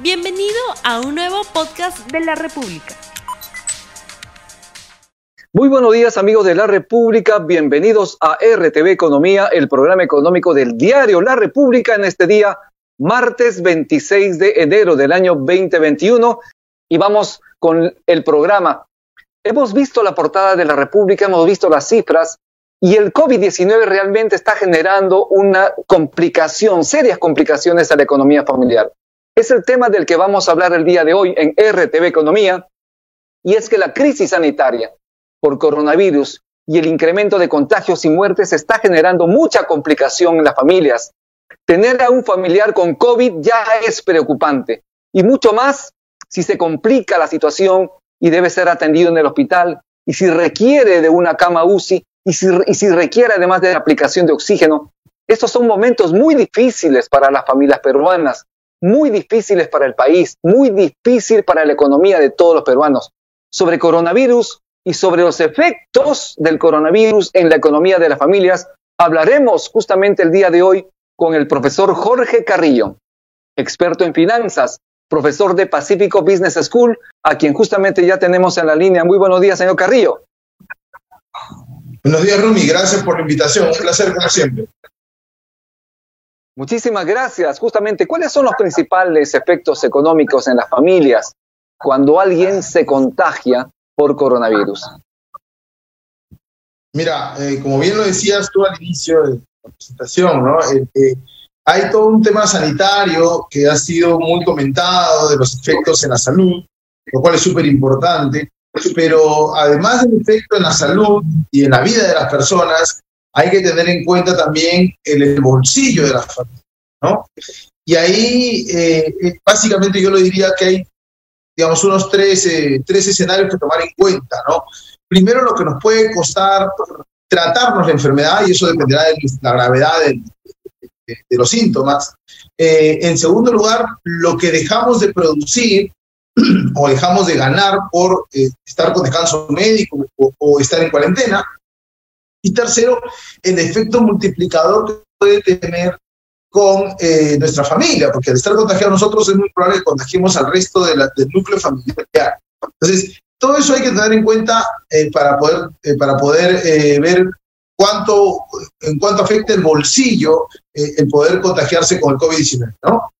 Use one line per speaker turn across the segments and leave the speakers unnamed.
Bienvenido a un nuevo podcast de la República.
Muy buenos días amigos de la República, bienvenidos a RTV Economía, el programa económico del diario La República en este día, martes 26 de enero del año 2021 y vamos con el programa. Hemos visto la portada de La República, hemos visto las cifras y el COVID-19 realmente está generando una complicación, serias complicaciones a la economía familiar. Es el tema del que vamos a hablar el día de hoy en RTV Economía, y es que la crisis sanitaria por coronavirus y el incremento de contagios y muertes está generando mucha complicación en las familias. Tener a un familiar con COVID ya es preocupante, y mucho más si se complica la situación y debe ser atendido en el hospital, y si requiere de una cama UCI, y si, y si requiere además de la aplicación de oxígeno. Estos son momentos muy difíciles para las familias peruanas muy difíciles para el país, muy difícil para la economía de todos los peruanos. Sobre coronavirus y sobre los efectos del coronavirus en la economía de las familias, hablaremos justamente el día de hoy con el profesor Jorge Carrillo, experto en finanzas, profesor de Pacífico Business School, a quien justamente ya tenemos en la línea. Muy buenos días, señor Carrillo.
Buenos días, Rumi. Gracias por la invitación. Un placer, como siempre.
Muchísimas gracias. Justamente, ¿cuáles son los principales efectos económicos en las familias cuando alguien se contagia por coronavirus?
Mira, eh, como bien lo decías tú al inicio de la presentación, ¿no? Eh, eh, hay todo un tema sanitario que ha sido muy comentado de los efectos en la salud, lo cual es súper importante, pero además del efecto en la salud y en la vida de las personas, hay que tener en cuenta también el, bolsillo de la familia, ¿no? Y ahí, eh, eh, básicamente yo lo diría que hay, digamos, unos tres, tres escenarios que tomar en cuenta, ¿no? Primero, lo que nos puede costar tratarnos la enfermedad, y eso dependerá de la gravedad de, los síntomas. Eh, en segundo lugar, lo que dejamos de producir o dejamos de ganar por estar con descanso médico o, estar en cuarentena. Y tercero, el efecto multiplicador que puede tener con eh, nuestra familia, porque al estar contagiados nosotros es muy probable que contagiemos al resto de del núcleo familiar. Entonces, todo eso hay que tener en cuenta eh, para poder, eh, para poder ver cuánto, en cuánto afecta el bolsillo el poder contagiarse con el COVID-19, ¿no?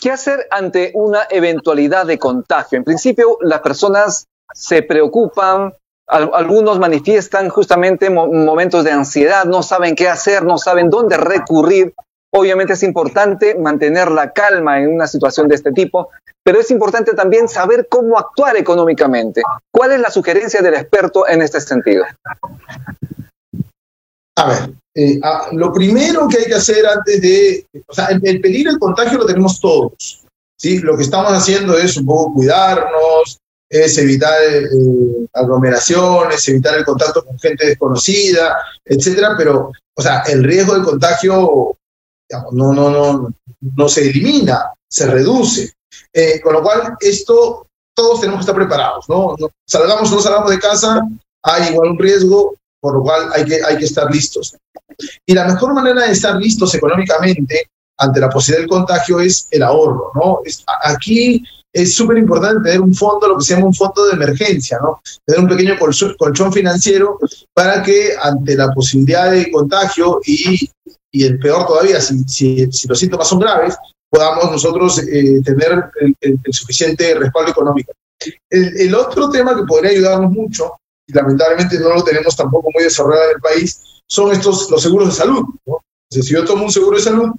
¿Qué hacer ante una eventualidad de contagio? En principio, las personas se preocupan algunos manifiestan justamente momentos de ansiedad, no saben qué hacer, no saben dónde recurrir. Obviamente es importante mantener la calma en una situación de este tipo, pero es importante también saber cómo actuar económicamente. ¿Cuál es la sugerencia del experto en este sentido?
A ver, eh, lo primero que hay que hacer antes de, o sea, el, el peligro del contagio lo tenemos todos. ¿sí? Lo que estamos haciendo es un poco cuidarnos, es evitar eh, aglomeraciones, evitar el contacto con gente desconocida, etcétera, pero, o sea, el riesgo de contagio no, no, no, no se elimina, se reduce. Eh, con lo cual, esto todos tenemos que estar preparados, ¿no? Salgamos o no salgamos de casa, hay igual un riesgo, por lo cual hay que, hay que estar listos. Y la mejor manera de estar listos económicamente ante la posibilidad del contagio es el ahorro, ¿no? aquí es súper importante tener un fondo, lo que se llama un fondo de emergencia, ¿no? Tener un pequeño colchón financiero para que ante la posibilidad de contagio y, y el peor todavía, si, si, si, los síntomas son graves, podamos nosotros eh, tener el, suficiente respaldo económico. El, el, otro tema que podría ayudarnos mucho, y lamentablemente no lo tenemos tampoco muy desarrollado en el país, son estos, los seguros de salud. ¿no? si yo tomo un seguro de salud,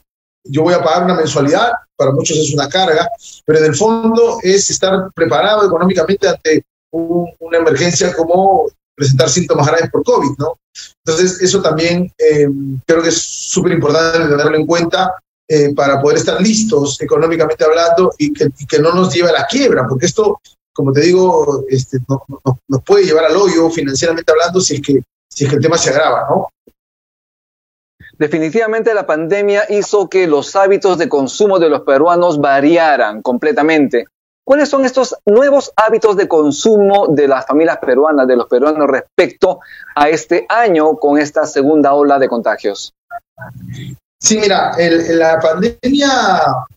yo voy a pagar una mensualidad, para muchos es una carga, pero en el fondo es estar preparado económicamente ante una emergencia como presentar síntomas graves por COVID, ¿no? Entonces, eso también eh, creo que es súper importante tenerlo en cuenta eh, para poder estar listos económicamente hablando y que, no nos lleve a la quiebra, porque esto, como te digo, este, nos puede llevar al hoyo financieramente hablando si es que, si es que el tema se agrava, ¿no?
Definitivamente la pandemia hizo que los hábitos de consumo de los peruanos variaran completamente. ¿Cuáles son estos nuevos hábitos de consumo de las familias peruanas, de los peruanos respecto a este año con esta segunda ola de contagios?
Sí, mira, la pandemia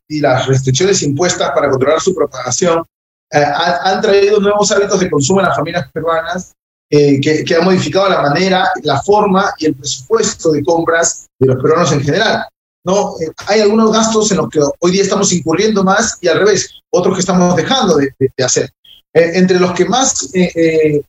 y las restricciones impuestas para controlar su propagación eh, han, traído nuevos hábitos de consumo en las familias peruanas eh, que, que, han modificado la manera, la forma y el presupuesto de compras de los peruanos en general. ¿no? Eh, hay algunos gastos en los que hoy día estamos incurriendo más y al revés, otros que estamos dejando de, de, hacer. entre los que más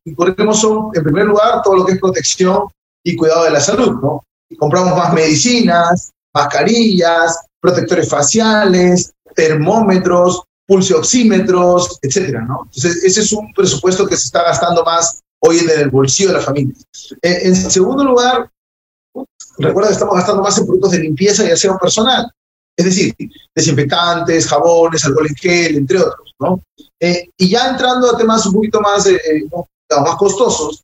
incurrimos son, en primer lugar, todo lo que es protección y cuidado de la salud. ¿no? Compramos más medicinas, mascarillas, protectores faciales, termómetros, pulsioxímetros, etcétera, ¿no? Entonces, ese es un presupuesto que se está gastando más hoy en el bolsillo de la familia. Eh, en segundo lugar, recuerda que estamos gastando más en productos de limpieza y aseo personal, es decir, desinfectantes, jabones, alcohol en gel, entre otros, ¿no? Eh, y ya entrando a temas un poquito más, eh, más costosos,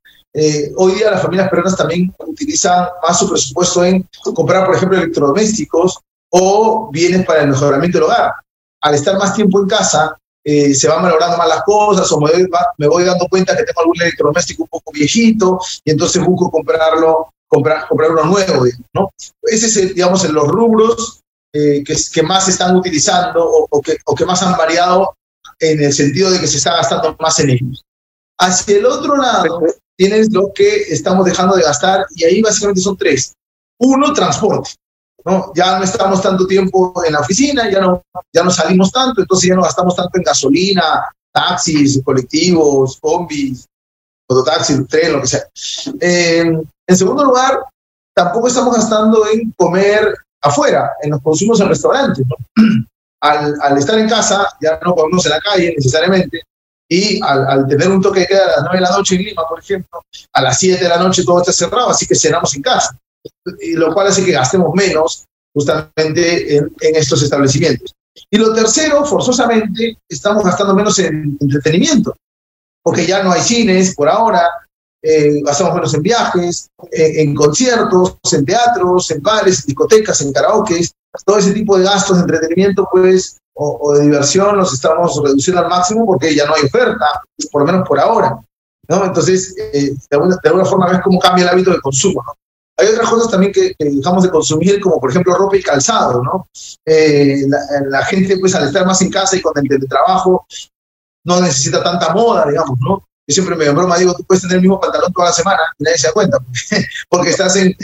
hoy día las familias peruanas también utilizan más su presupuesto en comprar, por ejemplo, electrodomésticos o bienes para el mejoramiento del hogar al estar más tiempo en casa, eh, se van valorando más las cosas o me voy, me voy, dando cuenta que tengo algún electrodoméstico un poco viejito y entonces busco comprarlo, comprar, comprar uno nuevo, ¿no? Ese es, digamos, en los rubros eh, que, que, más se están utilizando o, que, o que más han variado en el sentido de que se está gastando más en ellos. Hacia el otro lado, tienes lo que estamos dejando de gastar y ahí básicamente son tres. Uno, transporte. ¿No? Ya no estamos tanto tiempo en la oficina, ya no, ya no salimos tanto, entonces ya no gastamos tanto en gasolina, taxis, colectivos, combis, mototaxis, tren, lo que sea. Eh, en segundo lugar, tampoco estamos gastando en comer afuera, en los consumos en restaurantes. Al, al, estar en casa, ya no comemos en la calle necesariamente, y al, al, tener un toque de queda a las 9 de la noche en Lima, por ejemplo, a las 7 de la noche todo está cerrado, así que cenamos en casa y lo cual hace que gastemos menos justamente en, estos establecimientos. Y lo tercero, forzosamente, estamos gastando menos en entretenimiento, porque ya no hay cines por ahora, eh, gastamos menos en viajes, en conciertos, en teatros, en bares, en discotecas, en karaoke, todo ese tipo de gastos de entretenimiento, pues, o, de diversión, los estamos reduciendo al máximo porque ya no hay oferta, por lo menos por ahora. ¿no? Entonces, eh, de, alguna, de, alguna, forma ves cómo cambia el hábito de consumo. ¿no? Hay otras cosas también que, dejamos de consumir, como por ejemplo ropa y calzado, ¿no? Eh, la, gente, pues al estar más en casa y con el teletrabajo, no necesita tanta moda, digamos, ¿no? Yo siempre me broma, digo, tú puedes tener el mismo pantalón toda la semana y nadie se da cuenta, porque, estás en,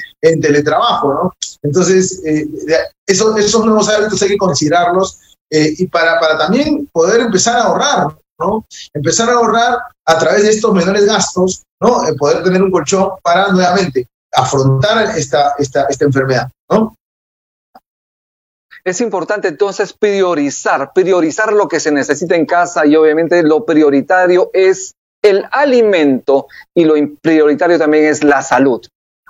teletrabajo, ¿no? Entonces, eh, esos, esos nuevos hábitos hay que considerarlos eh, y para, para también poder empezar a ahorrar, ¿no? Empezar a ahorrar a través de estos menores gastos, ¿no? poder tener un colchón para nuevamente afrontar esta, esta, esta enfermedad, ¿no?
Es importante entonces priorizar, priorizar lo que se necesita en casa y obviamente lo prioritario es el alimento y lo prioritario también es la salud.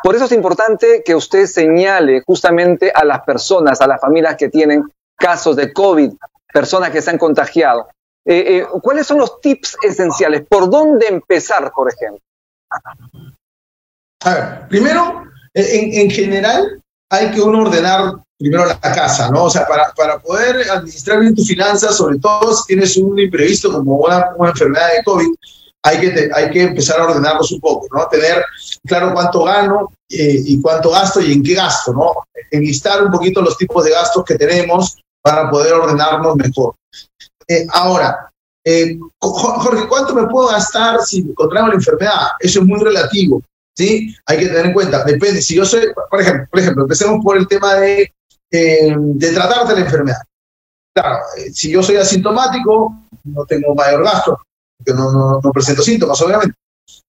Por eso es importante que usted señale justamente a las personas, a las familias que tienen casos de COVID, personas que se han contagiado. Eh, eh, ¿Cuáles son los tips esenciales? ¿Por dónde empezar, por ejemplo?
A ver, primero, en, en general, hay que uno ordenar primero la casa, ¿no? O sea, para, para poder administrar bien tus finanzas, sobre todo si tienes un imprevisto como una, enfermedad de COVID, hay que, hay que empezar a ordenarlos un poco, ¿no? Tener claro cuánto gano eh, y cuánto gasto y en qué gasto, ¿no? Enlistar un poquito los tipos de gastos que tenemos para poder ordenarnos mejor. Eh, ahora, eh, Jorge, ¿cuánto me puedo gastar si contraigo la enfermedad? Eso es muy relativo. ¿Sí? Hay que tener en cuenta, depende, si yo soy, por ejemplo, por ejemplo empecemos por el tema de, eh, de la enfermedad. Claro, eh, si yo soy asintomático, no tengo mayor gasto, porque no, no, no presento síntomas, obviamente.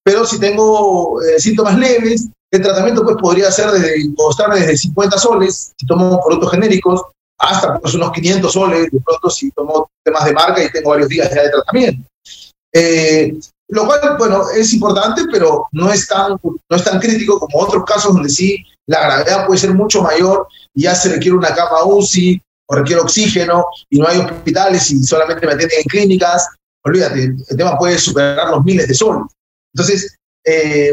Pero si tengo eh, síntomas leves, el tratamiento pues podría ser desde, costarme desde 50 soles, si tomo productos genéricos, hasta pues unos 500 soles, de pronto si tomo temas de marca y tengo varios días ya de tratamiento. Eh, lo cual, bueno, es importante, pero no es, tan, no es tan crítico como otros casos donde sí la gravedad puede ser mucho mayor y ya se requiere una cama UCI o requiere oxígeno y no hay hospitales y solamente me atienden en clínicas. Olvídate, el tema puede superar los miles de soles. Entonces, eh,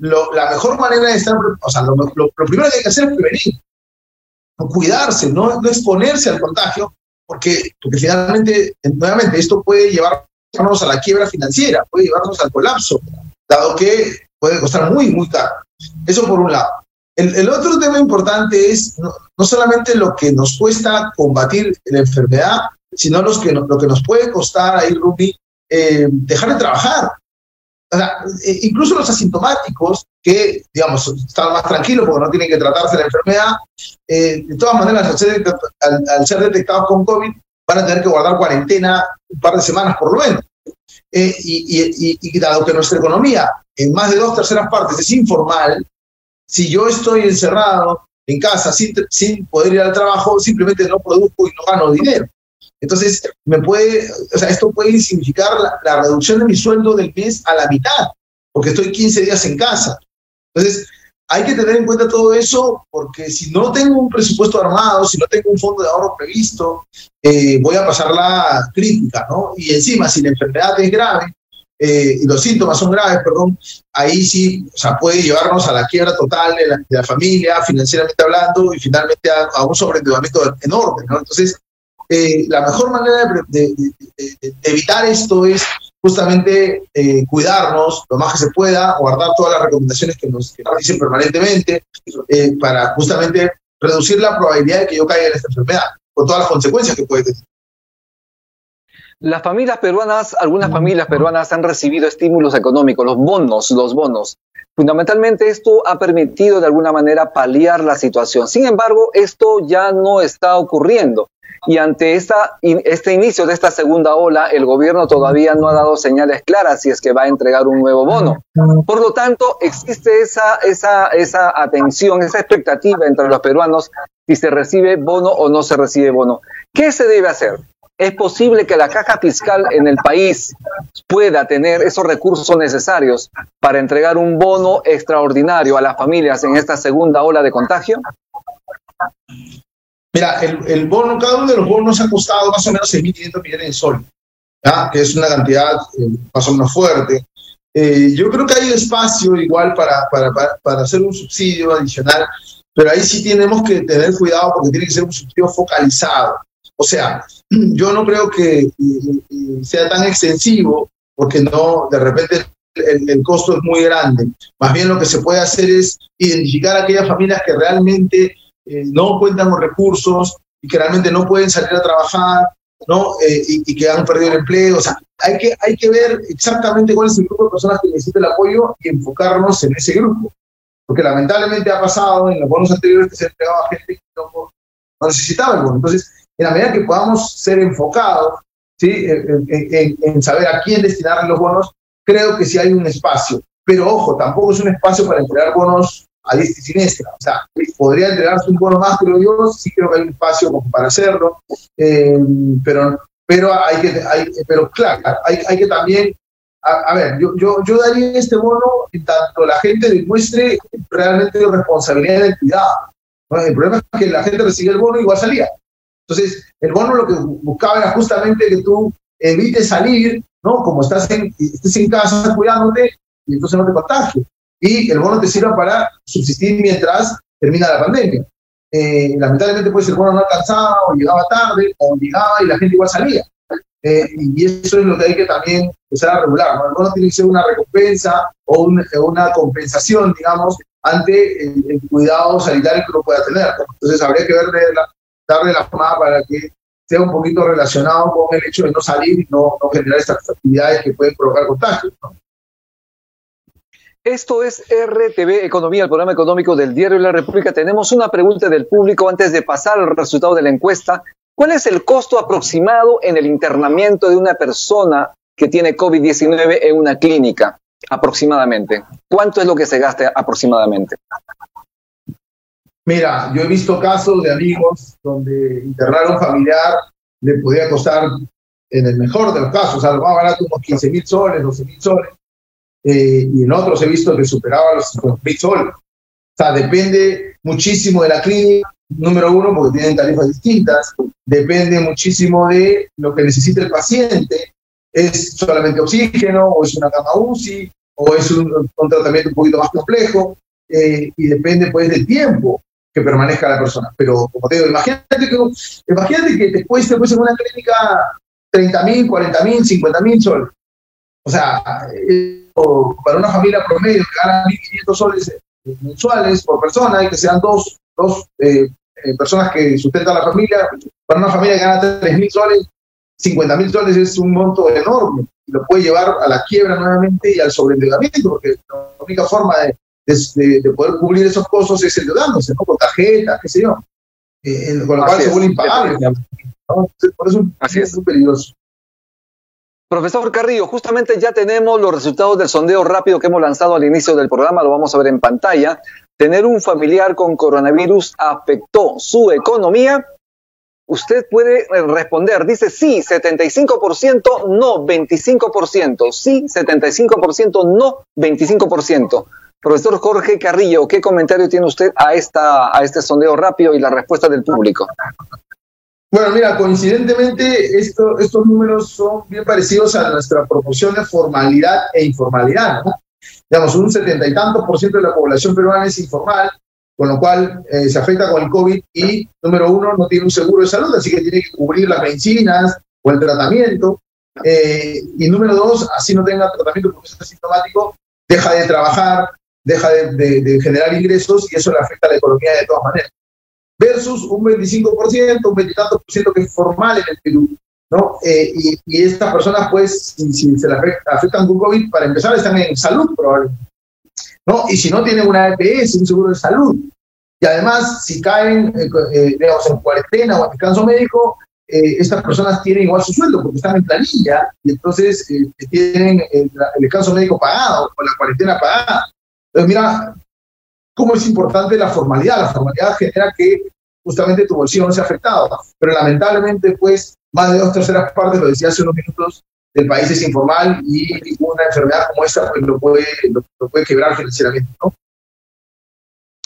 lo, la mejor manera de estar, o sea, lo, lo, primero que hay que hacer es prevenir, cuidarse, no, no exponerse al contagio, porque, porque finalmente, nuevamente, esto puede llevar llevarnos a la quiebra financiera, puede llevarnos al colapso, dado que puede costar muy, muy caro. Eso por un lado. El, otro tema importante es no, solamente lo que nos cuesta combatir la enfermedad, sino los que, lo que nos puede costar ahí, Rumi, eh, dejar de trabajar. O sea, eh, incluso los asintomáticos, que, digamos, están más tranquilos porque no tienen que tratarse la enfermedad, eh, de todas maneras, al ser, al, ser, detectados con COVID, van a tener que guardar cuarentena un par de semanas por lo menos. y, y, dado que nuestra economía en más de dos terceras partes es informal, si yo estoy encerrado en casa sin, sin poder ir al trabajo, simplemente no produzco y no gano dinero. Entonces, me puede, o sea, esto puede significar la, reducción de mi sueldo del mes a la mitad, porque estoy 15 días en casa. Entonces, hay que tener en cuenta todo eso, porque si no tengo un presupuesto armado, si no tengo un fondo de ahorro previsto, eh, voy a pasar la crítica, ¿no? Y encima, si la enfermedad es grave, eh, y los síntomas son graves, perdón, ahí sí, o sea, puede llevarnos a la quiebra total de la, familia, financieramente hablando, y finalmente a, un sobreendeudamiento enorme, ¿no? Entonces, eh, la mejor manera de, evitar esto es justamente eh, cuidarnos lo más que se pueda, guardar todas las recomendaciones que nos, dicen permanentemente eh, para justamente reducir la probabilidad de que yo caiga en esta enfermedad, con todas las consecuencias que puede tener.
Las familias peruanas, algunas familias peruanas han recibido estímulos económicos, los bonos, los bonos. Fundamentalmente esto ha permitido de alguna manera paliar la situación. Sin embargo, esto ya no está ocurriendo y ante esta, este inicio de esta segunda ola, el gobierno todavía no ha dado señales claras si es que va a entregar un nuevo bono. Por lo tanto, existe esa, esa, esa atención, esa expectativa entre los peruanos si se recibe bono o no se recibe bono. ¿Qué se debe hacer? ¿Es posible que la caja fiscal en el país pueda tener esos recursos necesarios para entregar un bono extraordinario a las familias en esta segunda ola de contagio?
Mira, el, bono, cada uno de los bonos ha costado más o menos 6.500 millones de soles, que es una cantidad eh, más o menos fuerte. Eh, yo creo que hay espacio igual para, para, para, hacer un subsidio adicional, pero ahí sí tenemos que tener cuidado porque tiene que ser un subsidio focalizado. O sea, yo no creo que eh, sea tan extensivo porque no, de repente el, el, costo es muy grande. Más bien lo que se puede hacer es identificar aquellas familias que realmente eh, no cuentan con recursos y que realmente no pueden salir a trabajar, ¿no? Eh, y, que han perdido el empleo. O sea, hay que, hay que ver exactamente cuál es el grupo de personas que necesitan el apoyo y enfocarnos en ese grupo. Porque lamentablemente ha pasado en los bonos anteriores que se ha entregado a gente que no, necesitaba el bono. Entonces, en la medida que podamos ser enfocados ¿sí? en, en saber a quién destinar los bonos, creo que sí hay un espacio. Pero ojo, tampoco es un espacio para entregar bonos a diestra y siniestra. O sea, podría entregarse un bono más, creo yo, sí creo que hay un espacio como para hacerlo, eh, pero, pero, hay que, pero claro, hay, hay que también, a, ver, yo, yo, yo daría este bono en tanto la gente demuestre realmente responsabilidad de cuidado. El problema es que la gente recibe el bono y igual salía. Entonces, el bono lo que buscaba era justamente que tú evites salir, ¿no? Como estás en, estés en casa cuidándote y entonces no te contagies y el bono te sirva para subsistir mientras termina la pandemia. Eh, lamentablemente, pues el bono no alcanzaba o llegaba tarde o llegaba y la gente igual salía. Eh, y eso es lo que hay que también empezar a regular. El bono tiene que ser una recompensa o una compensación, digamos, ante el, cuidado sanitario que uno pueda tener. Entonces habría que verle darle la forma para que sea un poquito relacionado con el hecho de no salir y no, no generar estas actividades que pueden provocar contagios. ¿no?
Esto es RTV Economía, el programa económico del Diario de la República. Tenemos una pregunta del público antes de pasar al resultado de la encuesta. ¿Cuál es el costo aproximado en el internamiento de una persona que tiene COVID-19 en una clínica? Aproximadamente. ¿Cuánto es lo que se gasta aproximadamente?
Mira, yo he visto casos de amigos donde internar a un familiar le podía costar, en el mejor de los casos, o sea, lo más barato, unos 15 mil soles, 12 mil soles eh, y en otros he visto que superaba los 50 soles. O sea, depende muchísimo de la clínica, número uno, porque tienen tarifas distintas, depende muchísimo de lo que necesita el paciente, es solamente oxígeno, o es una cama UCI, o es un, tratamiento un poquito más complejo, eh, y depende pues del tiempo que permanezca la persona. Pero como te digo, imagínate que, imagínate que te cueste pues, en una clínica 30 mil, 40 mil, 50 mil soles. O sea, para una familia promedio que gana 1.500 soles mensuales por persona y que sean dos, dos eh, eh, personas que sustentan a la familia. Para una familia que gana 3 mil soles, 50 mil soles es un monto enorme y lo puede llevar a la quiebra nuevamente y al sobreendeudamiento, porque la única forma de, de, poder cubrir esos costos es endeudándose, ¿no? Con tarjetas, qué sé yo. Eh, con lo cual se vuelve impagable. Por eso Así es muy peligroso.
Profesor Carrillo, justamente ya tenemos los resultados del sondeo rápido que hemos lanzado al inicio del programa, lo vamos a ver en pantalla. ¿Tener un familiar con coronavirus afectó su economía? Usted puede eh, responder, dice sí, 75%, no, 25%, sí, 75%, no, 25%. Profesor Jorge Carrillo, ¿qué comentario tiene usted a, esta, a este sondeo rápido y la respuesta del público?
Bueno, mira, coincidentemente esto, estos números son bien parecidos a nuestra proporción de formalidad e informalidad. ¿no? Digamos, un setenta y tantos por ciento de la población peruana es informal, con lo cual eh, se afecta con el COVID y, número uno, no tiene un seguro de salud, así que tiene que cubrir las medicinas o el tratamiento. Eh, y número dos, así no tenga tratamiento porque es asintomático, deja de trabajar, deja de, de generar ingresos y eso le afecta a la economía de todas maneras versus un 25%, un 20 por ciento que es formal en el Perú. ¿no? Eh, y, y, estas personas, pues, si, se les afectan con COVID, para empezar, están en salud probablemente. ¿no? Y si no tienen una EPS, un seguro de salud. Y además, si caen, eh, eh, digamos, en cuarentena o en descanso médico, estas personas tienen igual su sueldo porque están en planilla y entonces tienen el, el, descanso médico pagado o la cuarentena pagada. Entonces, mira, cómo es importante la formalidad. La formalidad genera que justamente tu bolsillo no sea afectado. Pero lamentablemente, pues, más de dos terceras partes, lo decía hace unos minutos, del país es informal y una enfermedad como esta pues, lo, puede, lo, puede quebrar financieramente, ¿no?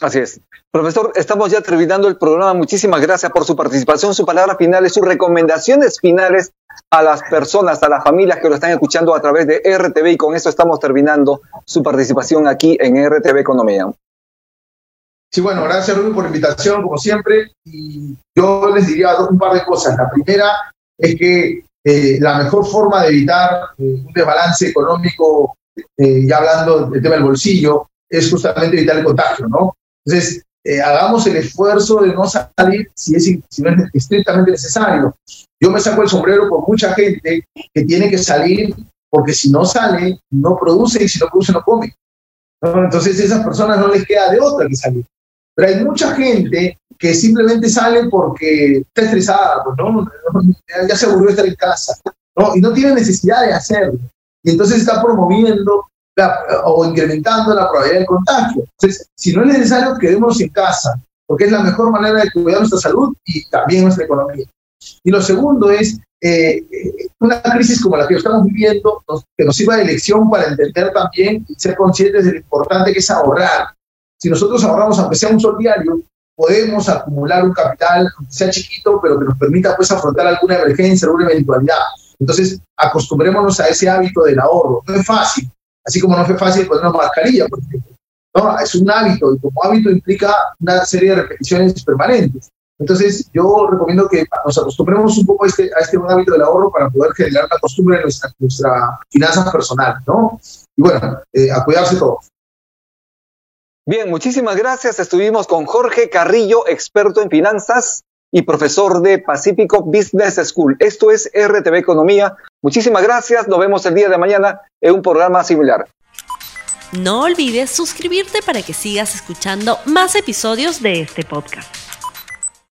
Así es. Profesor, estamos ya terminando el programa. Muchísimas gracias por su participación, su palabra final y sus recomendaciones finales a las personas, a las familias que lo están escuchando a través de RTV y con eso estamos terminando su participación aquí en RTV Economía.
Sí, bueno, gracias Rubén por la invitación, como siempre. Y yo les diría un par de cosas. La primera es que eh, la mejor forma de evitar eh, un desbalance económico, eh, ya hablando del tema del bolsillo, es justamente evitar el contagio, ¿no? Entonces, hagamos el esfuerzo de no salir si, es estrictamente necesario. Yo me saco el sombrero por mucha gente que tiene que salir porque si no sale, no produce y si no produce, no come. Entonces, a esas personas no les queda de otra que salir. Pero hay mucha gente que simplemente sale porque está estresada, pues, ¿no? ya se aburrió estar en casa, ¿no? Y no tiene necesidad de hacerlo. Y entonces está promoviendo o incrementando la probabilidad de contagio. Entonces, si no es necesario, quedémonos en casa, porque es la mejor manera de cuidar nuestra salud y también nuestra economía. Y lo segundo es eh, una crisis como la que estamos viviendo, que nos sirva de lección para entender también y ser conscientes de lo importante que es ahorrar, si nosotros ahorramos, aunque sea un sol diario, podemos acumular un capital, aunque sea chiquito, pero que nos permita pues afrontar alguna emergencia, alguna eventualidad. Entonces, acostumbrémonos a ese hábito del ahorro. No es fácil, así como no fue fácil ponernos mascarilla, por ejemplo. No, es un hábito y como hábito implica una serie de repeticiones permanentes. Entonces, yo recomiendo que nos acostumbremos un poco a este, a este hábito del ahorro para poder generar una costumbre en nuestra, nuestra finanzas personal, ¿no? Y bueno, eh, a cuidarse todos.
Bien, muchísimas gracias. Estuvimos con Jorge Carrillo, experto en finanzas y profesor de Pacífico Business School. Esto es RTV Economía. Muchísimas gracias. Nos vemos el día de mañana en un programa similar.
No olvides suscribirte para que sigas escuchando más episodios de este podcast.